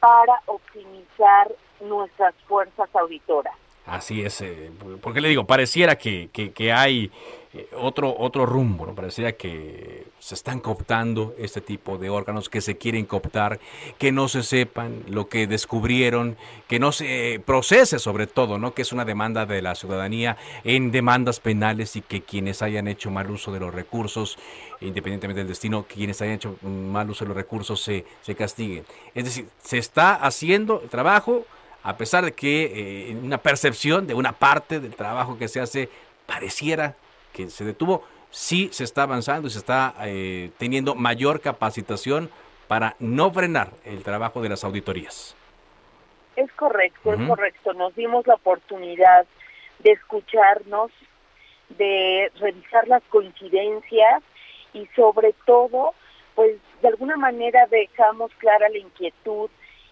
para optimizar nuestras fuerzas auditoras. Así es, eh, porque le digo, pareciera que, que, hay eh, otro, otro rumbo, ¿no? pareciera que se están cooptando este tipo de órganos, que se quieren cooptar, que no se sepan lo que descubrieron, que no se procese sobre todo, ¿no? que es una demanda de la ciudadanía en demandas penales y que quienes hayan hecho mal uso de los recursos, independientemente del destino, quienes hayan hecho mal uso de los recursos se, se castiguen. Es decir, se está haciendo el trabajo a pesar de que eh, una percepción de una parte del trabajo que se hace pareciera que se detuvo, sí se está avanzando y se está eh, teniendo mayor capacitación para no frenar el trabajo de las auditorías. Es correcto, es correcto. Nos dimos la oportunidad de escucharnos, de revisar las coincidencias y sobre todo, pues de alguna manera dejamos clara la inquietud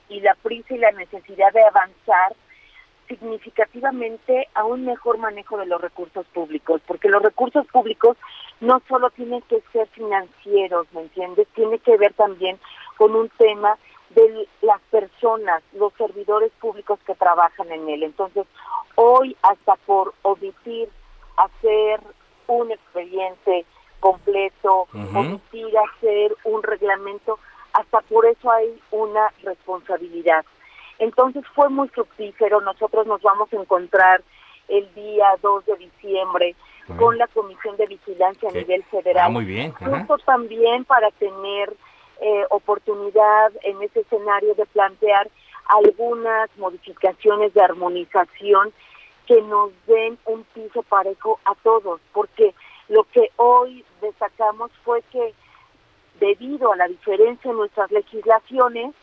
y la prisa y la necesidad de avanzar significativamente a un mejor manejo de los recursos públicos, porque los recursos públicos no solo tienen que ser financieros, ¿me entiendes? Tiene que ver también con un tema de las personas, los servidores públicos que trabajan en él. Entonces, hoy hasta por omitir hacer un expediente completo, omitir hacer un reglamento, hasta por eso hay una responsabilidad. Entonces fue muy fructífero, nosotros nos vamos a encontrar el día 2 de diciembre con la Comisión de Vigilancia a nivel federal. Ah, muy bien. Justo también para tener eh, oportunidad en ese escenario de plantear algunas modificaciones de armonización que nos den un piso parejo a todos, porque lo que hoy destacamos fue que debido a la diferencia en nuestras legislaciones,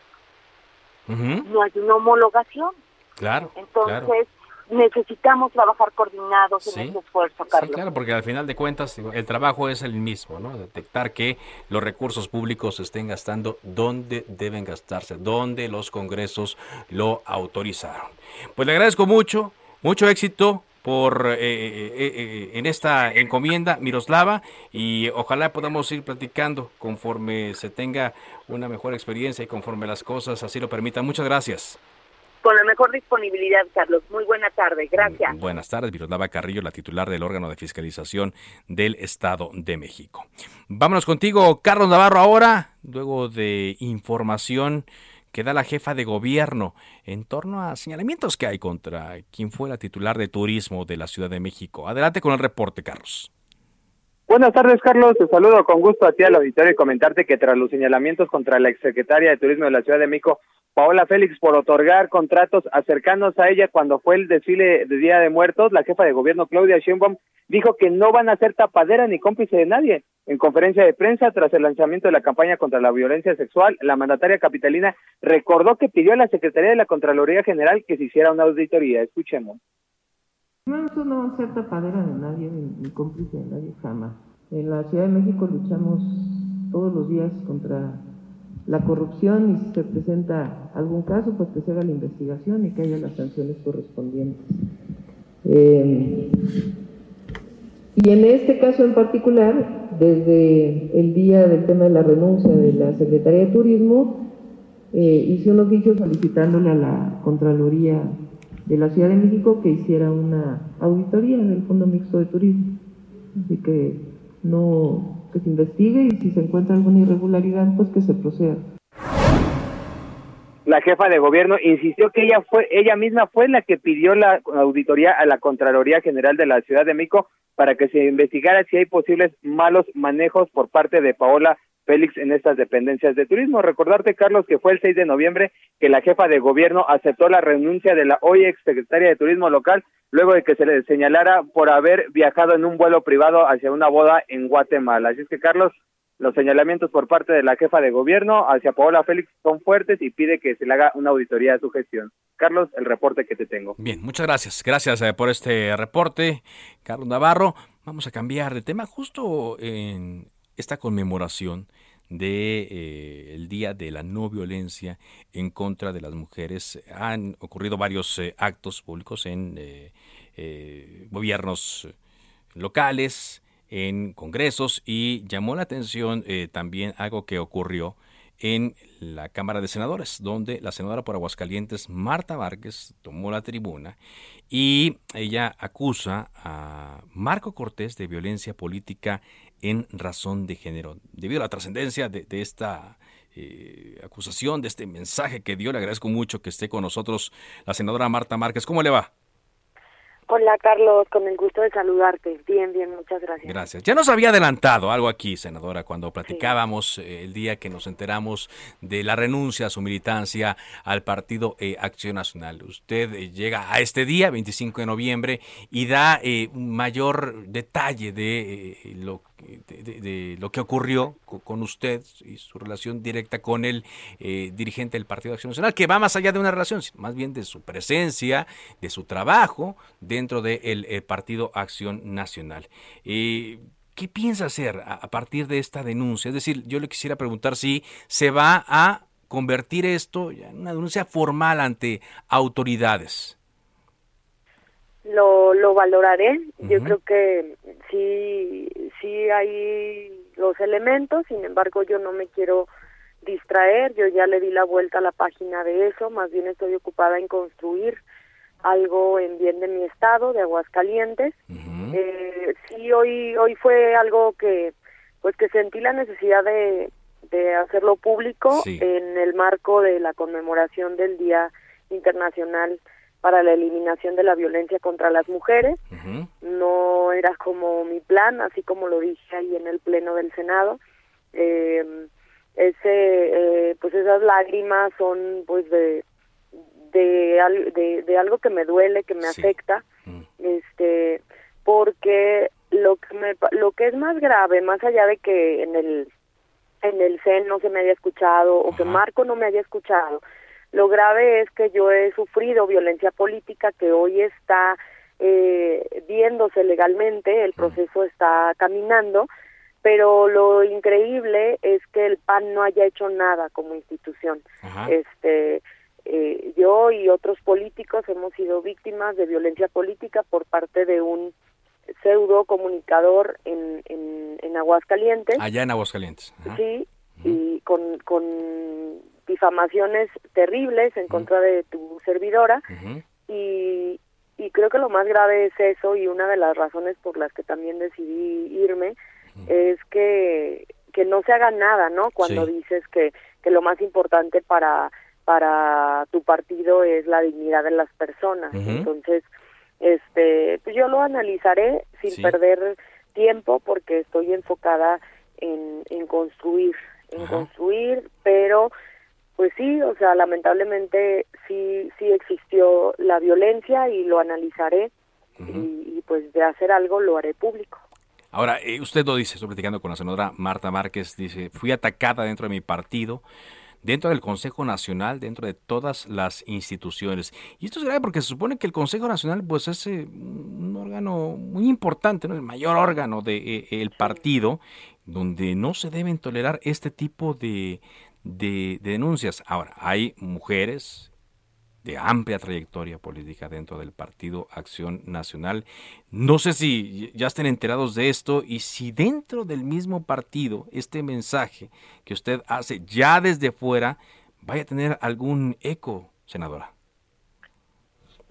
no hay una homologación. Claro. Entonces, necesitamos trabajar coordinados en ese esfuerzo, Carlos. Sí, claro, porque al final de cuentas el trabajo es el mismo, ¿no? Detectar que los recursos públicos se estén gastando donde deben gastarse, donde los congresos lo autorizaron. Pues le agradezco mucho, mucho éxito por eh, eh, eh, en esta encomienda Miroslava y ojalá podamos ir platicando conforme se tenga una mejor experiencia y conforme las cosas así lo permitan. Muchas gracias. Con la mejor disponibilidad, Carlos. Muy buena tarde. Gracias. Buenas tardes, Miroslava Carrillo, la titular del órgano de fiscalización del Estado de México. Vámonos contigo, Carlos Navarro, ahora, luego de información que da la jefa de gobierno en torno a señalamientos que hay contra quien fue la titular de turismo de la Ciudad de México. Adelante con el reporte, Carlos. Buenas tardes, Carlos. Te saludo con gusto a ti al auditorio y comentarte que tras los señalamientos contra la exsecretaria de Turismo de la Ciudad de México, Paola Félix, por otorgar contratos acercándose a ella cuando fue el desfile de Día de Muertos, la jefa de gobierno Claudia Sheinbaum dijo que no van a ser tapadera ni cómplice de nadie. En conferencia de prensa tras el lanzamiento de la campaña contra la violencia sexual, la mandataria capitalina recordó que pidió a la Secretaría de la Contraloría General que se hiciera una auditoría. Escuchemos. No, eso no va a ser tapadera de nadie ni cómplice de nadie jamás. En la Ciudad de México luchamos todos los días contra la corrupción y si se presenta algún caso, pues que se haga la investigación y que haya las sanciones correspondientes. Eh, y en este caso en particular, desde el día del tema de la renuncia de la Secretaría de Turismo, eh, hice un oficio solicitándole a la Contraloría de la Ciudad de México que hiciera una auditoría del Fondo Mixto de Turismo. Así que no que se investigue y si se encuentra alguna irregularidad, pues que se proceda. La jefa de gobierno insistió que ella fue ella misma fue la que pidió la auditoría a la Contraloría General de la Ciudad de México para que se investigara si hay posibles malos manejos por parte de Paola Félix en estas dependencias de turismo. Recordarte, Carlos, que fue el 6 de noviembre que la jefa de gobierno aceptó la renuncia de la hoy exsecretaria de Turismo local luego de que se le señalara por haber viajado en un vuelo privado hacia una boda en Guatemala. Así es que, Carlos, los señalamientos por parte de la jefa de gobierno hacia Paola Félix son fuertes y pide que se le haga una auditoría a su gestión. Carlos, el reporte que te tengo. Bien, muchas gracias. Gracias eh, por este reporte, Carlos Navarro. Vamos a cambiar de tema justo en esta conmemoración de eh, el día de la no violencia en contra de las mujeres. Han ocurrido varios eh, actos públicos en gobiernos locales en congresos y llamó la atención eh, también algo que ocurrió en la Cámara de Senadores, donde la senadora por Aguascalientes, Marta Márquez, tomó la tribuna y ella acusa a Marco Cortés de violencia política en razón de género. Debido a la trascendencia de, esta eh, acusación, de este mensaje que dio, le agradezco mucho que esté con nosotros la senadora Marta Márquez. ¿Cómo le va? Hola Carlos, con el gusto de saludarte. Bien, bien, muchas gracias. Gracias. Ya nos había adelantado algo aquí, senadora, cuando platicábamos eh, el día que nos enteramos de la renuncia a su militancia al Partido eh, Acción Nacional. Usted eh, llega a este día, 25 de noviembre, y da un mayor detalle de lo de, lo que ocurrió con, usted y su relación directa con el eh, dirigente del Partido Acción Nacional, que va más allá de una relación, más bien de su presencia, de su trabajo dentro del eh, Partido Acción Nacional. Eh, ¿Qué piensa hacer a, partir de esta denuncia? Es decir, yo le quisiera preguntar si se va a convertir esto en una denuncia formal ante autoridades. Lo, lo valoraré. Yo creo que sí, sí hay los elementos, sin embargo yo no me quiero distraer, yo ya le di la vuelta a la página de eso, más bien estoy ocupada en construir algo en bien de mi estado, de Aguascalientes. eh, sí, hoy, hoy fue algo que, pues que sentí la necesidad de, de hacerlo público en el marco de la conmemoración del Día Internacional para la eliminación de la violencia contra las mujeres. No era como mi plan, así como lo dije ahí en el pleno del Senado. Eh, ese, eh, pues esas lágrimas son pues de de, de, algo que me duele, que me afecta, este, porque lo que me, lo que es más grave, más allá de que en el en el CEN no se me haya escuchado o que Marco no me haya escuchado, lo grave es que yo he sufrido violencia política que hoy está eh, viéndose legalmente, el proceso está caminando, pero lo increíble es que el PAN no haya hecho nada como institución. Este, eh, yo y otros políticos hemos sido víctimas de violencia política por parte de un pseudo comunicador en, en, en Aguascalientes. Allá en Aguascalientes. Sí, y con, con difamaciones terribles en contra de tu servidora. Y, y creo que lo más grave es eso y una de las razones por las que también decidí irme es que que no se haga nada, ¿no? Cuando dices que que lo más importante para para tu partido es la dignidad de las personas. Entonces, este, pues yo lo analizaré sin perder tiempo porque estoy enfocada en, en construir, en construir, pero pues sí, o sea, lamentablemente sí, sí existió la violencia y lo analizaré y, pues de hacer algo lo haré público. Ahora, eh, usted lo dice, estoy platicando con la senadora Marta Márquez, dice, fui atacada dentro de mi partido, dentro del Consejo Nacional, dentro de todas las instituciones. Y esto es grave porque se supone que el Consejo Nacional pues es eh, un órgano muy importante, ¿no? el mayor órgano del de, eh, el partido, donde no se deben tolerar este tipo de, de, denuncias. Ahora, hay mujeres de amplia trayectoria política dentro del Partido Acción Nacional. No sé si ya estén enterados de esto y si dentro del mismo partido este mensaje que usted hace ya desde fuera vaya a tener algún eco, senadora.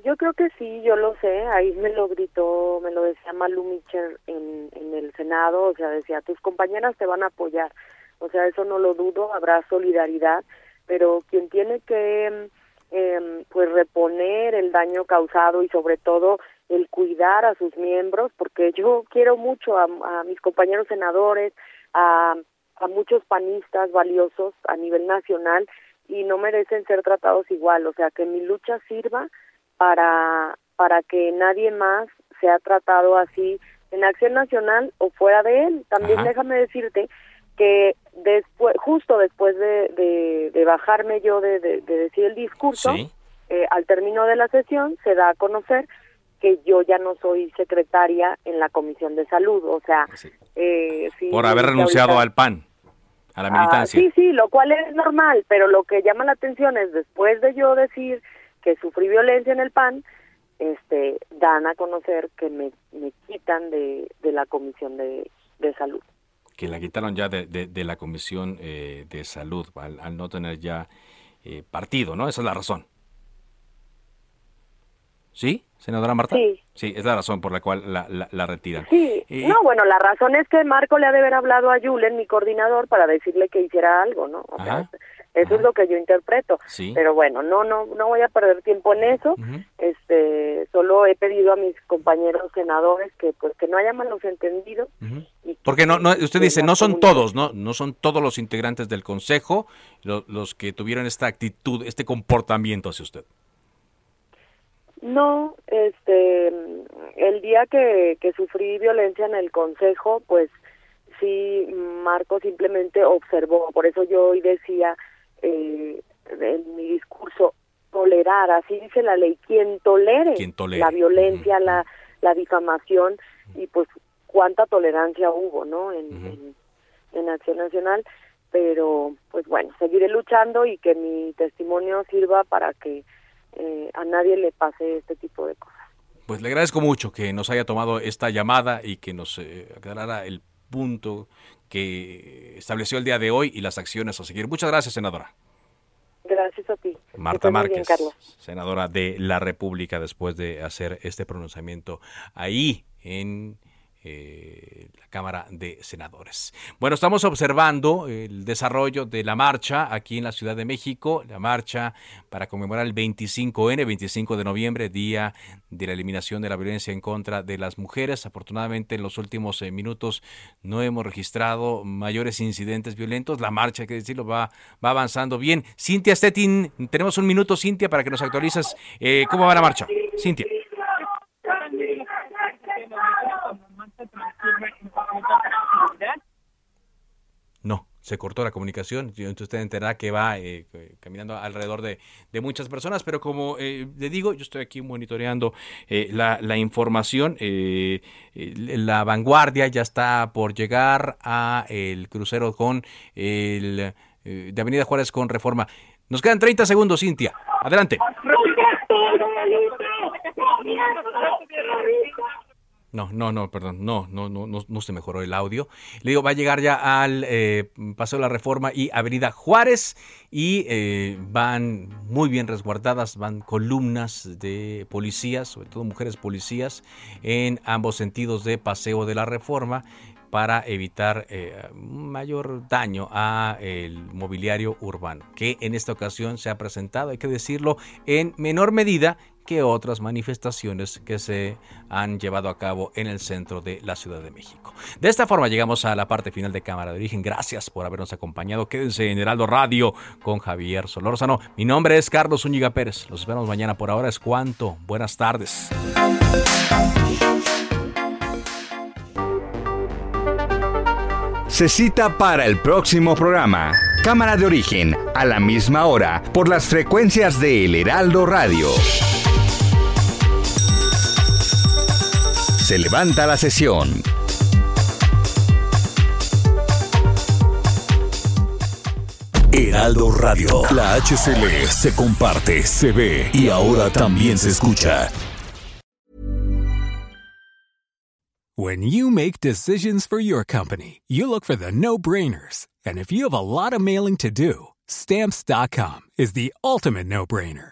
Yo creo que sí, yo lo sé. Ahí me lo gritó, me lo decía Malu Mitchell en, en el Senado. O sea, decía, tus compañeras te van a apoyar. O sea, eso no lo dudo, habrá solidaridad. Pero quien tiene que eh, pues reponer el daño causado y sobre todo el cuidar a sus miembros, porque yo quiero mucho a, a mis compañeros senadores, a, a muchos panistas valiosos a nivel nacional y no merecen ser tratados igual. O sea, que mi lucha sirva para, para que nadie más sea tratado así en Acción Nacional o fuera de él. También déjame decirte que después, justo después de, de, bajarme yo de, de, decir el discurso, eh, al término de la sesión se da a conocer que yo ya no soy secretaria en la Comisión de Salud, o sea... Eh, Por haber renunciado al PAN, a la ah, militancia. sí, sí, lo cual es normal, pero lo que llama la atención es después de yo decir que sufrí violencia en el PAN, este, dan a conocer que me, me quitan de, de la Comisión de, de Salud. Que la quitaron ya de, de, la Comisión eh, de Salud, al, no tener ya eh, partido, ¿no? Esa es la razón. ¿Sí, senadora Marta? Sí. Sí, es la razón por la cual la, la, retiran. Sí, eh, no, bueno, la razón es que Marco le ha de haber hablado a Julen, mi coordinador, para decirle que hiciera algo, ¿no? O sea, eso es lo que yo interpreto. Pero bueno, no no no voy a perder tiempo en eso. Este, solo he pedido a mis compañeros senadores que pues que no haya malos entendidos. Porque no, no usted dice no son todos, no no son todos los integrantes del consejo los que tuvieron esta actitud, este comportamiento hacia usted. No, este, el día que, que sufrí violencia en el consejo, pues sí Marco simplemente observó, por eso yo hoy decía eh, en mi discurso, tolerar, así dice la ley, quien tolere, la violencia, la, la difamación y pues cuánta tolerancia hubo, ¿no? En, en, Acción Nacional, pero pues bueno, seguiré luchando y que mi testimonio sirva para que eh, a nadie le pase este tipo de cosas. Pues le agradezco mucho que nos haya tomado esta llamada y que nos eh, aclarara el punto que estableció el día de hoy y las acciones a seguir. Muchas gracias, senadora. Gracias a ti. Marta Márquez, senadora de la República, después de hacer este pronunciamiento ahí en eh, la Cámara de Senadores. Bueno, estamos observando el desarrollo de la marcha aquí en la Ciudad de México, la marcha para conmemorar el 25N, 25 de noviembre, Día de la Eliminación de la Violencia en contra de las Mujeres. Afortunadamente, en los últimos eh, minutos no hemos registrado mayores incidentes violentos. La marcha, hay que decirlo, va, va avanzando bien. Cintia Stettin, tenemos un minuto, Cintia, para que nos actualices eh, cómo va la marcha. Cintia. No, se cortó la comunicación. Entonces usted entenderá que va eh, caminando alrededor de, muchas personas, pero como eh, le digo, yo estoy aquí monitoreando eh, la, información. la vanguardia ya está por llegar a el crucero con el de Avenida Juárez con Reforma. Nos quedan 30 segundos, Cintia. Adelante. No, no, no, perdón, no, no, no, no, no se mejoró el audio. Le digo, va a llegar ya al eh, Paseo de la Reforma y Avenida Juárez y eh, van muy bien resguardadas, van columnas de policías, sobre todo mujeres policías, en ambos sentidos de Paseo de la Reforma para evitar eh, mayor daño a el mobiliario urbano, que en esta ocasión se ha presentado, hay que decirlo, en menor medida que otras manifestaciones que se han llevado a cabo en el centro de la Ciudad de México. De esta forma llegamos a la parte final de Cámara de Origen. Gracias por habernos acompañado. Quédense en Heraldo Radio con Javier Solórzano. Mi nombre es Carlos Úñiga Pérez. Los esperamos mañana. Por ahora es cuanto. Buenas tardes. Se cita para el próximo programa. Cámara de Origen, a la misma hora, por las frecuencias de El Heraldo Radio. Se levanta la sesión. Heraldo Radio. La HCL se comparte, se ve y ahora también se escucha. When you make decisions for your company, you look for the no-brainers. And if you have a lot of mailing to do, stamps.com is the ultimate no-brainer.